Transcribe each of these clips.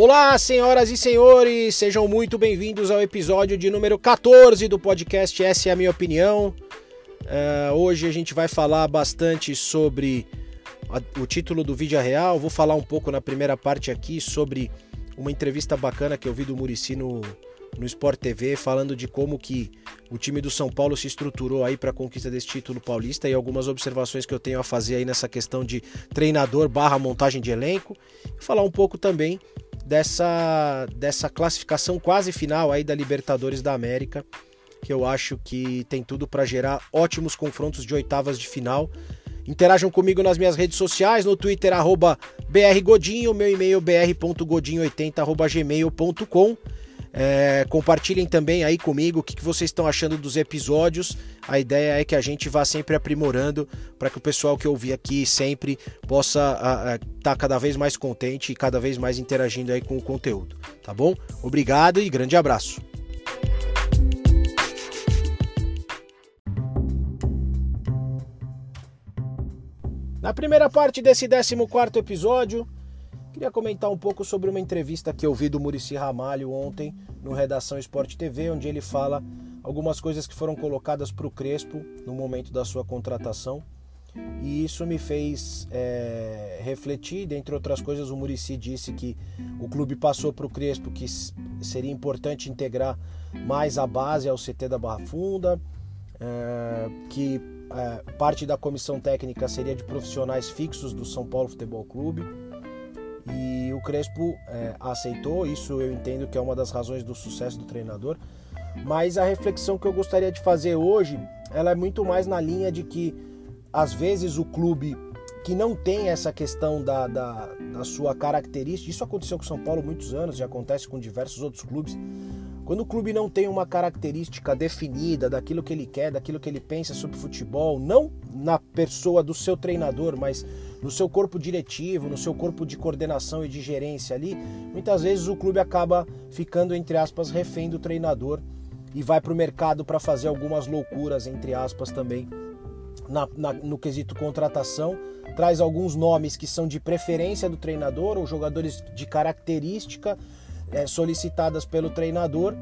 Olá, senhoras e senhores, sejam muito bem-vindos ao episódio de número 14 do podcast Essa é a Minha Opinião. Uh, hoje a gente vai falar bastante sobre a, o título do vídeo real. Vou falar um pouco na primeira parte aqui sobre uma entrevista bacana que eu vi do Murici no, no Sport TV, falando de como que o time do São Paulo se estruturou aí para a conquista desse título paulista e algumas observações que eu tenho a fazer aí nessa questão de treinador barra montagem de elenco. Falar um pouco também dessa, dessa classificação quase final aí da Libertadores da América, que eu acho que tem tudo para gerar ótimos confrontos de oitavas de final. Interajam comigo nas minhas redes sociais, no Twitter, brgodinho, meu e-mail br.godinho80.gmail.com. É, compartilhem também aí comigo o que, que vocês estão achando dos episódios. A ideia é que a gente vá sempre aprimorando para que o pessoal que ouvir aqui sempre possa estar tá cada vez mais contente e cada vez mais interagindo aí com o conteúdo, tá bom? Obrigado e grande abraço. Na primeira parte desse 14 episódio, Queria comentar um pouco sobre uma entrevista que eu vi do Murici Ramalho ontem no Redação Esporte TV, onde ele fala algumas coisas que foram colocadas para o Crespo no momento da sua contratação. E isso me fez é, refletir, dentre outras coisas, o Murici disse que o clube passou para o Crespo que seria importante integrar mais a base ao CT da Barra Funda, é, que é, parte da comissão técnica seria de profissionais fixos do São Paulo Futebol Clube e o Crespo é, aceitou, isso eu entendo que é uma das razões do sucesso do treinador. Mas a reflexão que eu gostaria de fazer hoje, ela é muito mais na linha de que às vezes o clube que não tem essa questão da, da, da sua característica, isso aconteceu com o São Paulo há muitos anos, já acontece com diversos outros clubes. Quando o clube não tem uma característica definida daquilo que ele quer, daquilo que ele pensa sobre futebol, não na pessoa do seu treinador, mas no seu corpo diretivo, no seu corpo de coordenação e de gerência ali, muitas vezes o clube acaba ficando, entre aspas, refém do treinador e vai para o mercado para fazer algumas loucuras, entre aspas, também na, na, no quesito contratação. Traz alguns nomes que são de preferência do treinador ou jogadores de característica é, solicitadas pelo treinador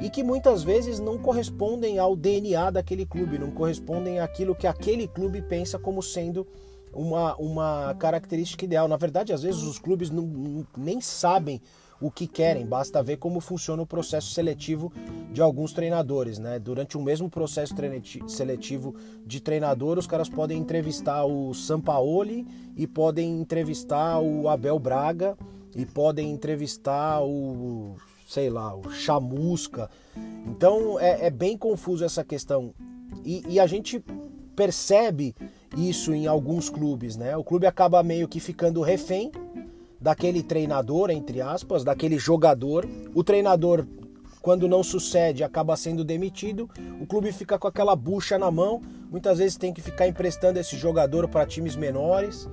e que muitas vezes não correspondem ao DNA daquele clube, não correspondem àquilo que aquele clube pensa como sendo uma, uma característica ideal. Na verdade, às vezes os clubes não, nem sabem o que querem, basta ver como funciona o processo seletivo de alguns treinadores, né? Durante o mesmo processo seletivo de treinador, os caras podem entrevistar o Sampaoli e podem entrevistar o Abel Braga e podem entrevistar o, sei lá, o Chamusca. Então é, é bem confuso essa questão. E, e a gente percebe isso em alguns clubes, né? O clube acaba meio que ficando refém daquele treinador, entre aspas, daquele jogador. O treinador, quando não sucede, acaba sendo demitido. O clube fica com aquela bucha na mão. Muitas vezes tem que ficar emprestando esse jogador para times menores,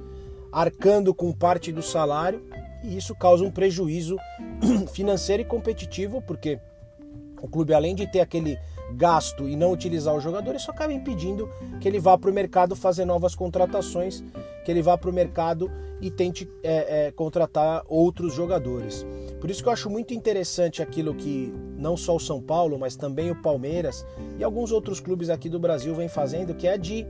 arcando com parte do salário. E isso causa um prejuízo financeiro e competitivo, porque o clube, além de ter aquele gasto e não utilizar o jogador, isso acaba impedindo que ele vá para o mercado fazer novas contratações, que ele vá para o mercado e tente é, é, contratar outros jogadores. Por isso que eu acho muito interessante aquilo que não só o São Paulo, mas também o Palmeiras e alguns outros clubes aqui do Brasil vêm fazendo, que é de,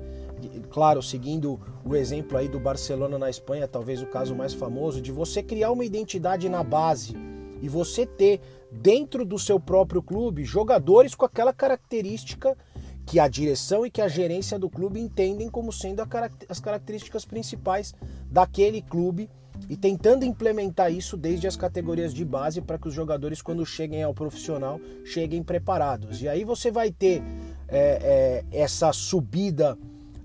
claro, seguindo o exemplo aí do Barcelona na Espanha, talvez o caso mais famoso, de você criar uma identidade na base e você ter dentro do seu próprio clube jogadores com aquela característica que a direção e que a gerência do clube entendem como sendo as características principais daquele clube e tentando implementar isso desde as categorias de base para que os jogadores, quando cheguem ao profissional, cheguem preparados. E aí você vai ter é, é, essa subida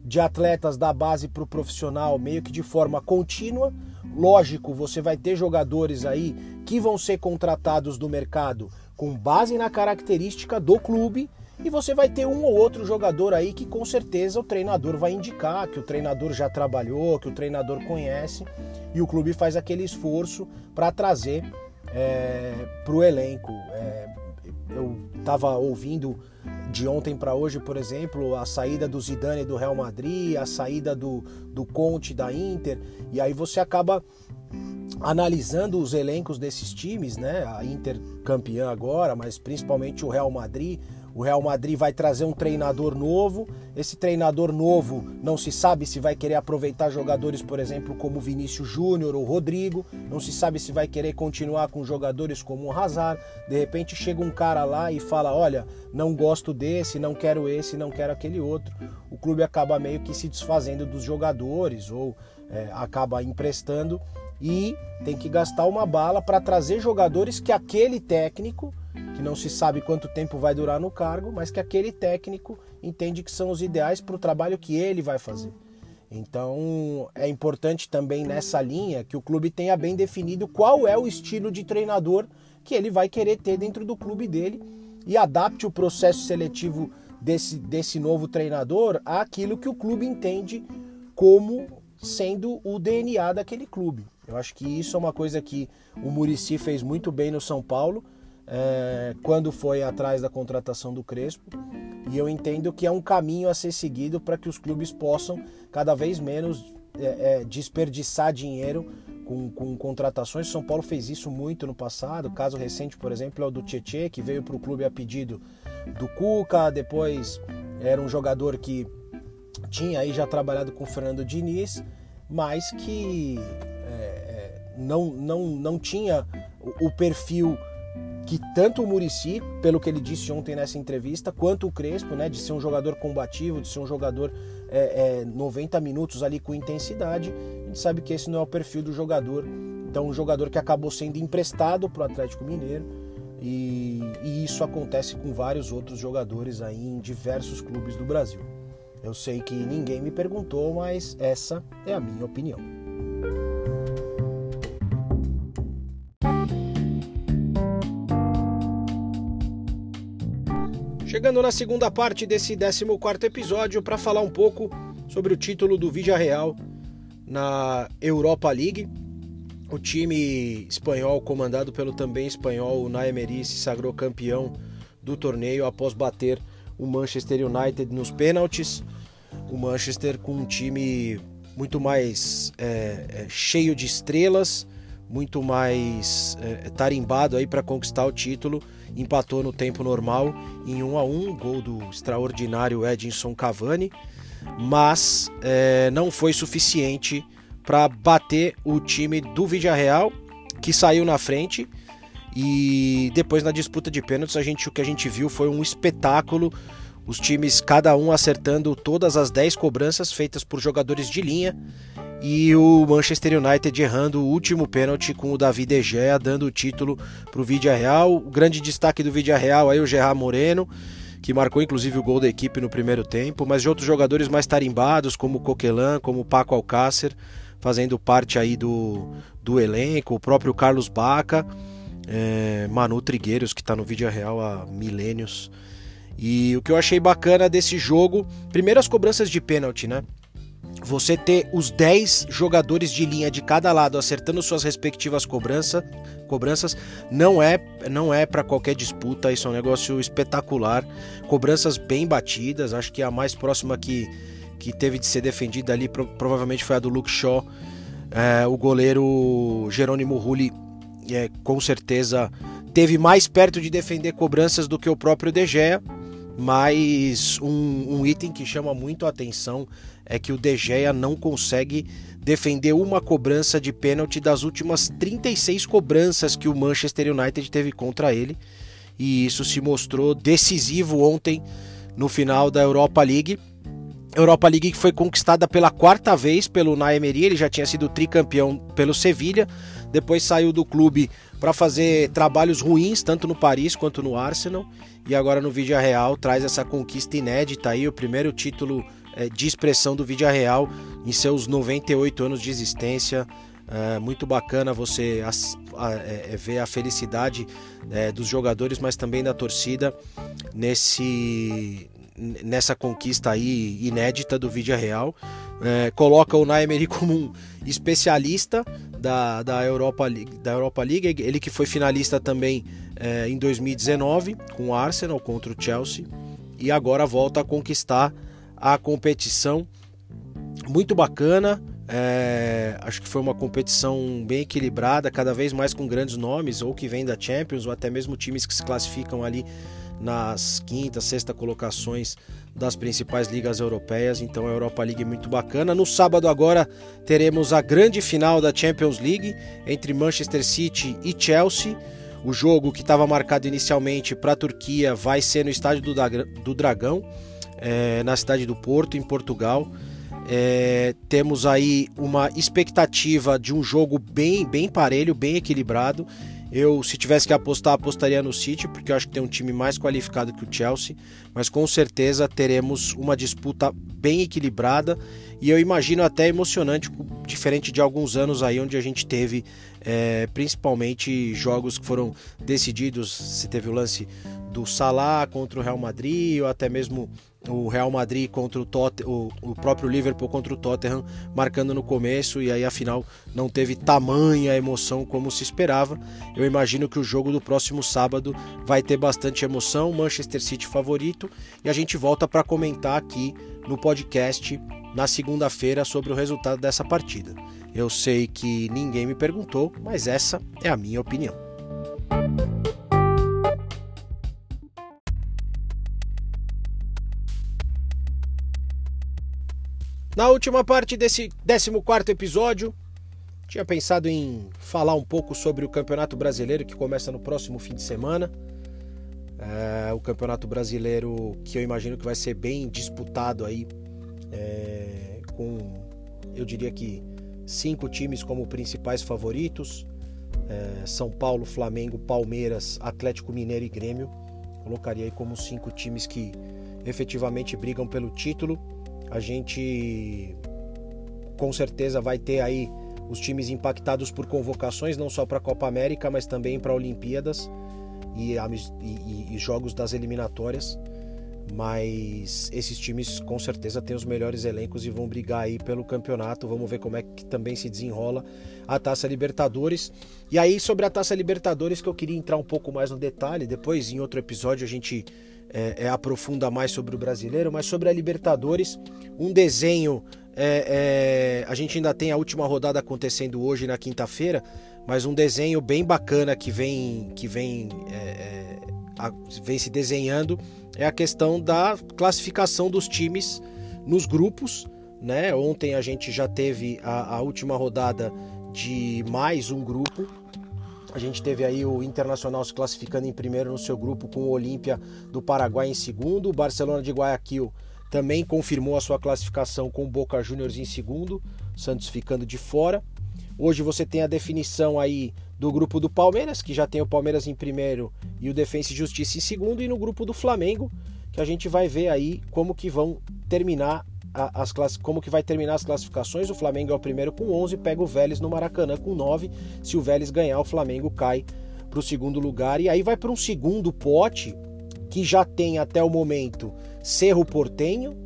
de atletas da base para o profissional meio que de forma contínua. Lógico, você vai ter jogadores aí que vão ser contratados do mercado com base na característica do clube e você vai ter um ou outro jogador aí que com certeza o treinador vai indicar, que o treinador já trabalhou, que o treinador conhece e o clube faz aquele esforço para trazer é, para o elenco. É, eu estava ouvindo de ontem para hoje, por exemplo, a saída do Zidane do Real Madrid, a saída do, do Conte da Inter, e aí você acaba analisando os elencos desses times, né? A Inter campeã agora, mas principalmente o Real Madrid. O Real Madrid vai trazer um treinador novo. Esse treinador novo não se sabe se vai querer aproveitar jogadores, por exemplo, como Vinícius Júnior ou Rodrigo. Não se sabe se vai querer continuar com jogadores como o Hazard. De repente chega um cara lá e fala: Olha, não gosto desse, não quero esse, não quero aquele outro. O clube acaba meio que se desfazendo dos jogadores ou é, acaba emprestando e tem que gastar uma bala para trazer jogadores que aquele técnico, que não se sabe quanto tempo vai durar no cargo, mas que aquele técnico entende que são os ideais para o trabalho que ele vai fazer. Então é importante também nessa linha que o clube tenha bem definido qual é o estilo de treinador que ele vai querer ter dentro do clube dele e adapte o processo seletivo desse, desse novo treinador àquilo que o clube entende como sendo o DNA daquele clube. Eu acho que isso é uma coisa que o Murici fez muito bem no São Paulo, é, quando foi atrás da contratação do Crespo. E eu entendo que é um caminho a ser seguido para que os clubes possam cada vez menos é, é, desperdiçar dinheiro com, com, contratações. São Paulo fez isso muito no passado. O caso recente, por exemplo, é o do Tietê, que veio para o clube a pedido do Cuca. Depois era um jogador que tinha aí já trabalhado com o Fernando Diniz, mas que não, não, não tinha o, perfil que tanto o Murici, pelo que ele disse ontem nessa entrevista, quanto o Crespo, né, de ser um jogador combativo, de ser um jogador é, é, 90 minutos ali com intensidade, a gente sabe que esse não é o perfil do jogador. Então, um jogador que acabou sendo emprestado para o Atlético Mineiro e, e isso acontece com vários outros jogadores aí em diversos clubes do Brasil. Eu sei que ninguém me perguntou, mas essa é a minha opinião. Chegando na segunda parte desse 14 episódio para falar um pouco sobre o título do Vidia Real na Europa League. O time espanhol, comandado pelo também espanhol Naemeri, se sagrou campeão do torneio após bater o Manchester United nos pênaltis. O Manchester com um time muito mais é, é, cheio de estrelas, muito mais é, tarimbado aí para conquistar o título empatou no tempo normal em 1 a 1 gol do extraordinário Edinson Cavani, mas é, não foi suficiente para bater o time do Villarreal, que saiu na frente. E depois na disputa de pênaltis, a gente, o que a gente viu foi um espetáculo. Os times, cada um acertando todas as 10 cobranças feitas por jogadores de linha e o Manchester United errando o último pênalti com o David De Gea dando o título para o Vidia Real. O grande destaque do Vidia Real aí o Gerard Moreno, que marcou inclusive o gol da equipe no primeiro tempo, mas de outros jogadores mais tarimbados como o Coquelin, como o Paco Alcácer, fazendo parte aí do, do elenco, o próprio Carlos Baca, é, Manu Trigueiros que está no Vidia Real há milênios. E o que eu achei bacana desse jogo, primeiro as cobranças de pênalti, né? Você ter os 10 jogadores de linha de cada lado acertando suas respectivas cobrança, cobranças não é não é para qualquer disputa, isso é um negócio espetacular. Cobranças bem batidas, acho que a mais próxima que, que teve de ser defendida ali pro, provavelmente foi a do Luke Shaw. É, o goleiro Jerônimo Rulli é, com certeza teve mais perto de defender cobranças do que o próprio De Gea, mas um, um item que chama muito a atenção é que o De Gea não consegue defender uma cobrança de pênalti das últimas 36 cobranças que o Manchester United teve contra ele. E isso se mostrou decisivo ontem no final da Europa League. Europa League que foi conquistada pela quarta vez pelo Naemeri, ele já tinha sido tricampeão pelo Sevilha, depois saiu do clube para fazer trabalhos ruins tanto no Paris quanto no Arsenal e agora no Vídeo Real traz essa conquista inédita aí, o primeiro título de expressão do Vídeo Real em seus 98 anos de existência. É muito bacana você é, é, ver a felicidade é, dos jogadores, mas também da torcida nesse nessa conquista aí inédita do Vídeo Real. É, coloca o Naemery como um especialista da, da, Europa, da Europa League, ele que foi finalista também é, em 2019 com o Arsenal contra o Chelsea e agora volta a conquistar a competição. Muito bacana, É, acho que foi uma competição bem equilibrada, cada vez mais com grandes nomes, ou que vêm da Champions, ou até mesmo times que se classificam ali nas quinta, sexta colocações das principais ligas europeias. Então a Europa League é muito bacana. No sábado agora teremos a grande final da Champions League entre Manchester City e Chelsea. O jogo que estava marcado inicialmente para a Turquia vai ser no estádio do, Dragão, é, na cidade do Porto, em Portugal. É, temos aí uma expectativa de um jogo bem, bem parelho, bem equilibrado. Eu, se tivesse que apostar, apostaria no City, porque eu acho que tem um time mais qualificado que o Chelsea, mas com certeza teremos uma disputa bem equilibrada e eu imagino até emocionante, diferente de alguns anos aí onde a gente teve é, principalmente jogos que foram decididos. Se teve o lance do Salah contra o Real Madrid, ou até mesmo o Real Madrid contra o, Tot o, o próprio Liverpool contra o Tottenham, marcando no começo, e aí afinal não teve tamanha emoção como se esperava. Eu imagino que o jogo do próximo sábado vai ter bastante emoção, Manchester City favorito, e a gente volta para comentar aqui no podcast na segunda-feira sobre o resultado dessa partida. Eu sei que ninguém me perguntou, mas essa é a minha opinião. Na última parte desse 14 episódio, tinha pensado em falar um pouco sobre o Campeonato Brasileiro que começa no próximo fim de semana. É, o Campeonato Brasileiro que eu imagino que vai ser bem disputado aí, é, com eu diria que cinco times como principais favoritos: é, São Paulo, Flamengo, Palmeiras, Atlético Mineiro e Grêmio. Colocaria aí como cinco times que efetivamente brigam pelo título. A gente com certeza vai ter aí os times impactados por convocações, não só para a Copa América, mas também para Olimpíadas e, e, e, jogos das eliminatórias. Mas esses times com certeza têm os melhores elencos e vão brigar aí pelo campeonato. Vamos ver como é que também se desenrola a Taça Libertadores. E aí, sobre a Taça Libertadores, que eu queria entrar um pouco mais no detalhe. Depois, em outro episódio, a gente é, é, aprofunda mais sobre o brasileiro, mas sobre a Libertadores, um desenho. É, é, a gente ainda tem a última rodada acontecendo hoje na quinta-feira, mas um desenho bem bacana que vem que vem é, é, a, vem se desenhando é a questão da classificação dos times nos grupos. Né? Ontem a gente já teve a, a última rodada de mais um grupo a gente teve aí o Internacional se classificando em primeiro no seu grupo com o Olímpia do Paraguai em segundo. O Barcelona de Guayaquil também confirmou a sua classificação com o Boca Juniors em segundo, Santos ficando de fora. Hoje você tem a definição aí do grupo do Palmeiras, que já tem o Palmeiras em primeiro e o Defensa e Justiça em segundo, e no grupo do Flamengo, que a gente vai ver aí como que vão terminar as class... como que vai terminar as classificações. O Flamengo é o primeiro com 11, pega o Vélez no Maracanã com 9. Se o Vélez ganhar, o Flamengo cai para o segundo lugar. E aí vai para um segundo pote que já tem até o momento Cerro Portenho,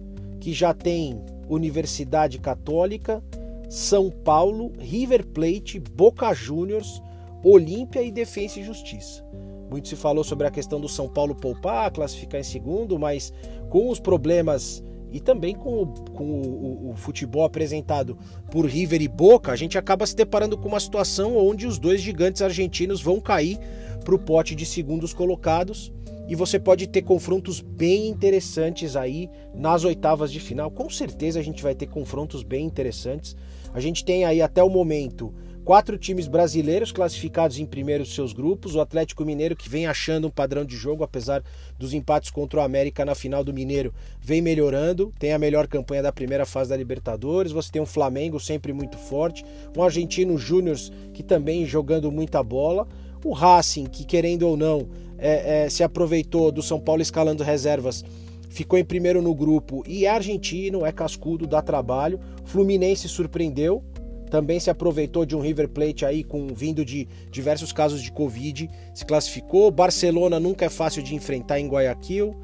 que já tem Universidade Católica, São Paulo, River Plate, Boca Juniors, Olímpia e Defensa e Justiça. Muito se falou sobre a questão do São Paulo poupar, classificar em segundo, mas com os problemas e também com, o, com o, o, futebol apresentado por River e Boca, a gente acaba se deparando com uma situação onde os dois gigantes argentinos vão cair para o pote de segundos colocados e você pode ter confrontos bem interessantes aí nas oitavas de final. Com certeza a gente vai ter confrontos bem interessantes. A gente tem aí até o momento Quatro times brasileiros classificados em primeiro dos seus grupos. O Atlético Mineiro, que vem achando um padrão de jogo, apesar dos empates contra o América na final do Mineiro, vem melhorando. Tem a melhor campanha da primeira fase da Libertadores. Você tem um Flamengo sempre muito forte. Um Argentino Júnior, que também jogando muita bola. O Racing, que querendo ou não, é, é, se aproveitou do São Paulo escalando reservas ficou em primeiro no grupo e é argentino, é cascudo, dá trabalho. Fluminense surpreendeu, também se aproveitou de um River Plate aí com vindo de diversos casos de Covid, se classificou. Barcelona nunca é fácil de enfrentar em Guayaquil.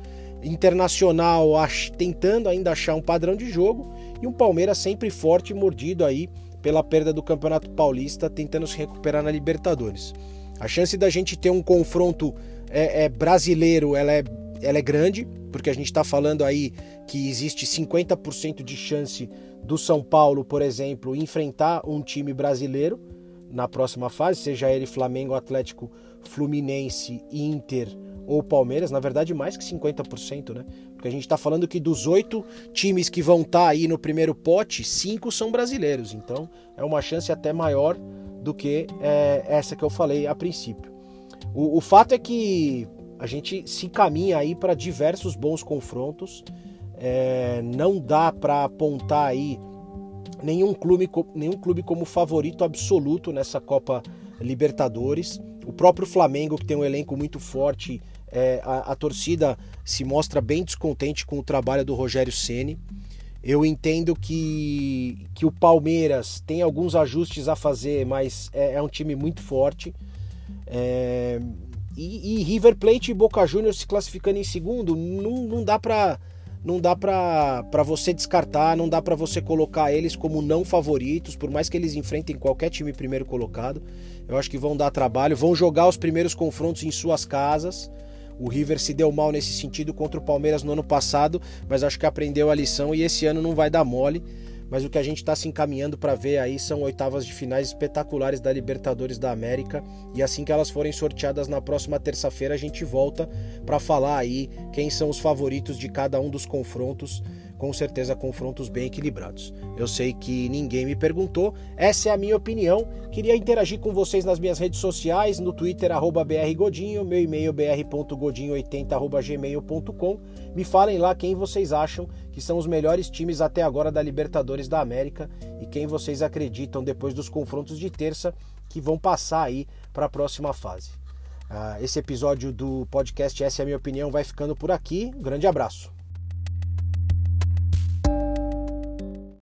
Internacional ach, tentando ainda achar um padrão de jogo e um Palmeiras sempre forte e mordido aí pela perda do Campeonato Paulista, tentando se recuperar na Libertadores. A chance da gente ter um confronto é, é brasileiro, ela é, ela é grande, porque a gente está falando aí que existe 50% de chance do São Paulo, por exemplo, enfrentar um time brasileiro na próxima fase, seja ele Flamengo, Atlético, Fluminense, Inter ou Palmeiras, na verdade mais que 50%, né? Porque a gente está falando que dos oito times que vão estar tá aí no primeiro pote, cinco são brasileiros, então é uma chance até maior do que é, essa que eu falei a princípio. O, o fato é que a gente se caminha aí para diversos bons confrontos. É, não dá para apontar aí nenhum clube, nenhum clube como favorito absoluto nessa Copa Libertadores. O próprio Flamengo, que tem um elenco muito forte, é, a, a, torcida se mostra bem descontente com o trabalho do Rogério Ceni. Eu entendo que, que o Palmeiras tem alguns ajustes a fazer, mas é, é um time muito forte. É, e, e, River Plate e Boca Juniors se classificando em segundo, não, não dá para não dá para você descartar, não dá para você colocar eles como não favoritos, por mais que eles enfrentem qualquer time primeiro colocado. Eu acho que vão dar trabalho, vão jogar os primeiros confrontos em suas casas. O River se deu mal nesse sentido contra o Palmeiras no ano passado, mas acho que aprendeu a lição e esse ano não vai dar mole mas o que a gente está se encaminhando para ver aí são oitavas de finais espetaculares da Libertadores da América. E assim que elas forem sorteadas na próxima terça-feira a gente volta para falar aí quem são os favoritos de cada um dos confrontos com certeza confrontos bem equilibrados. Eu sei que ninguém me perguntou, essa é a minha opinião. Queria interagir com vocês nas minhas redes sociais, no Twitter, brgodinho, meu e-mail br.godinho80.gmail.com. Me falem lá quem vocês acham que são os melhores times até agora da Libertadores da América e quem vocês acreditam depois dos confrontos de terça que vão passar aí para a próxima fase. Uh, esse episódio do podcast Essa é a Minha Opinião vai ficando por aqui. Um grande abraço.